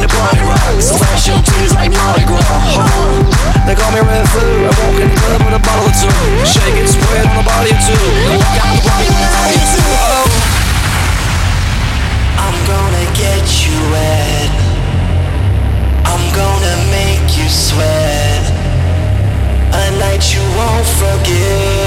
came to party rock Smash up tunes like Mardi Gras. Oh. They call me Redfoo I walk in the club with a bottle or two. Shake it, spray it on a body or two. I the party with a body or. I'm gonna get you wet. I'm gonna make you sweat. A night you won't forget.